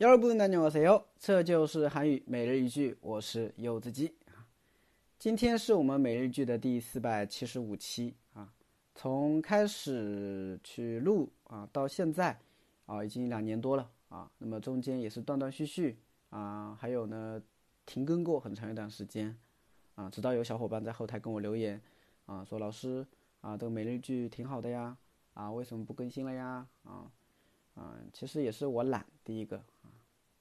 여러분 안녕하세요. 这就是韩语每日一句，我是柚子鸡啊。今天是我们每日一句的第四百七十五期啊。从开始去录啊到现在啊，已经两年多了啊。那么中间也是断断续续啊，还有呢停更过很长一段时间啊。直到有小伙伴在后台跟我留言啊，说老师啊，这个每日一句挺好的呀啊，为什么不更新了呀啊？ 啊，其实也是我懒，第一个啊，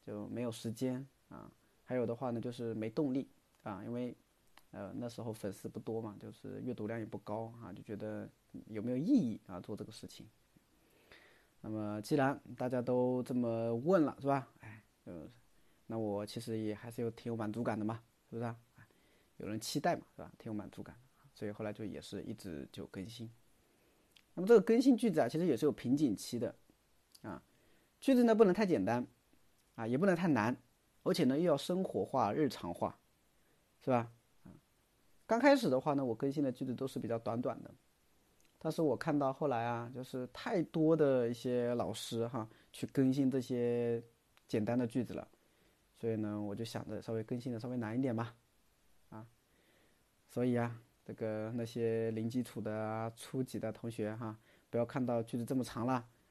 就没有时间啊。还有的话呢，就是没动力啊，因为呃那时候粉丝不多嘛，就是阅读量也不高啊，就觉得有没有意义啊做这个事情。那么既然大家都这么问了，是吧？哎，呃，那我其实也还是有挺有满足感的嘛，是不是啊？有人期待嘛，是吧？挺有满足感，所以后来就也是一直就更新。那么这个更新句子啊，其实也是有瓶颈期的。啊，句子呢不能太简单，啊也不能太难，而且呢又要生活化、日常化，是吧？啊，刚开始的话呢，我更新的句子都是比较短短的，但是我看到后来啊，就是太多的一些老师哈去更新这些简单的句子了，所以呢，我就想着稍微更新的稍微难一点吧，啊，所以啊，这个那些零基础的、初级的同学哈，不要看到句子这么长了。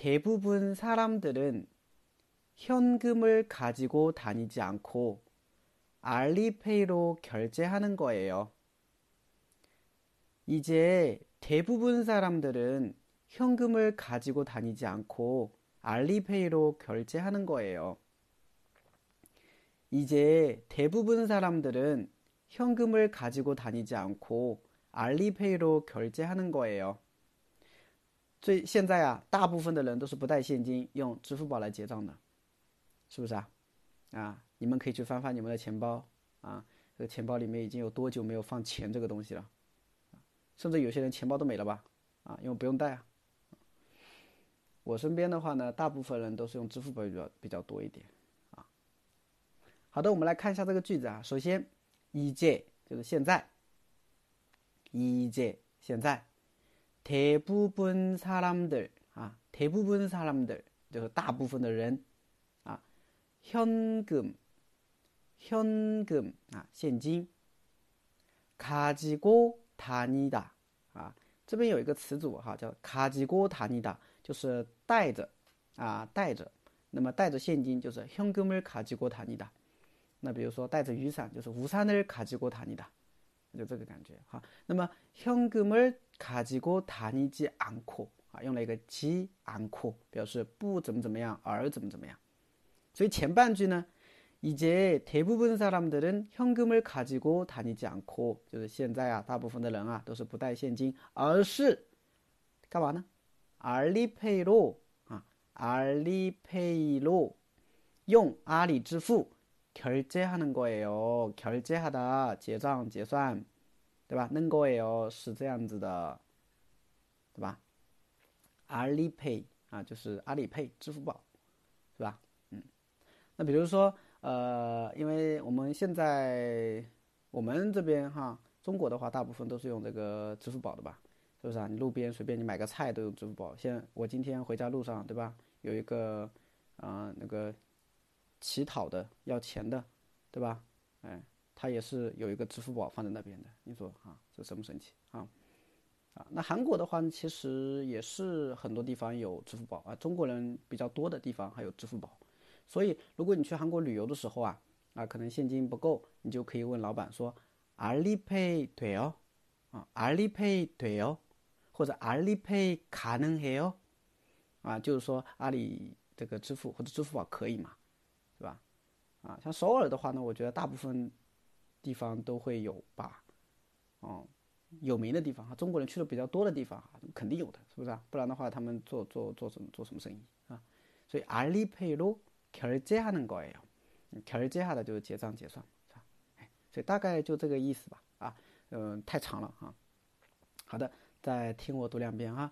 대부분 사람들은 현금을 가지고 다니지 않고 알리페이로 결제하는 거예요. 이제 대부분 사람들은 현금을 가지고 다니지 않고 알리페이로 결제하는 거예요. 이제 대부분 사람들은 현금을 가지고 다니지 않고 알리페이로 결제하는 거예요. 最现在啊，大部分的人都是不带现金，用支付宝来结账的，是不是啊？啊，你们可以去翻翻你们的钱包啊，这个钱包里面已经有多久没有放钱这个东西了？甚至有些人钱包都没了吧？啊，因为不用带啊。我身边的话呢，大部分人都是用支付宝比较比较多一点啊。好的，我们来看一下这个句子啊。首先，一届就是现在，一届现在。 대부분사람들啊，대부분사람들就是大部分的人啊，현금현금啊，现金，가지고다니 다， 啊，这边有一个词组哈，叫가지고다니 다， 就是带着啊，带着。那么带着现金就是현금을가지고다니 다。 那比如说带着雨伞就是우산을가지고다니 다。 就这个感觉哈。那么현금을가지고다니지않고啊，用了一个지않고表示不怎么怎么样，而怎么怎么样。所以前半句呢，이제대부분사람들은현금을가지고다니지않고就是现在啊，大部分的人啊都是不带现金，而是干嘛呢？알리페이로啊，알리페이로用阿里支付。 결제하는거예요결제하다结账结算，对吧？는거예요是这样子的，对吧？阿里 pay 啊，就是阿里 pay 支付宝，是吧？嗯，那比如说，呃，因为我们现在我们这边哈，中国的话，大部分都是用这个支付宝的吧？是不是啊？你路边随便你买个菜都用支付宝。现我今天回家路上，对吧？有一个啊，那个。 乞讨的要钱的，对吧？哎，他也是有一个支付宝放在那边的。你说啊，这神不神奇啊？啊，那韩国的话呢，其实也是很多地方有支付宝啊，中国人比较多的地方还有支付宝。所以，如果你去韩国旅游的时候啊，啊，可能现金不够，你就可以问老板说：“阿里 pay 对哦，啊，阿里 pay 对哦，或者阿里 pay 卡能黑哦，啊，就是说阿里这个支付或者支付宝可以嘛？”对吧？啊，像首尔的话呢，我觉得大部分地方都会有吧。哦，有名的地方哈，中国人去的比较多的地方哈，肯定有的，是不是啊？不然的话，他们做做做什么做什么生意啊？所以，알리페이로결제하는거예 요。 결제하다就是结账结算，是吧？哎，所以大概就这个意思吧。啊，嗯，太长了哈。好的，再听我读两遍哈。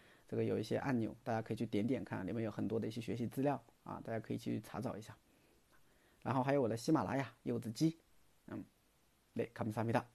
这个有一些按钮，大家可以去点点看，里面有很多的一些学习资料啊，大家可以去查找一下。然后还有我的喜马拉雅柚子鸡，嗯，对，卡姆萨米达。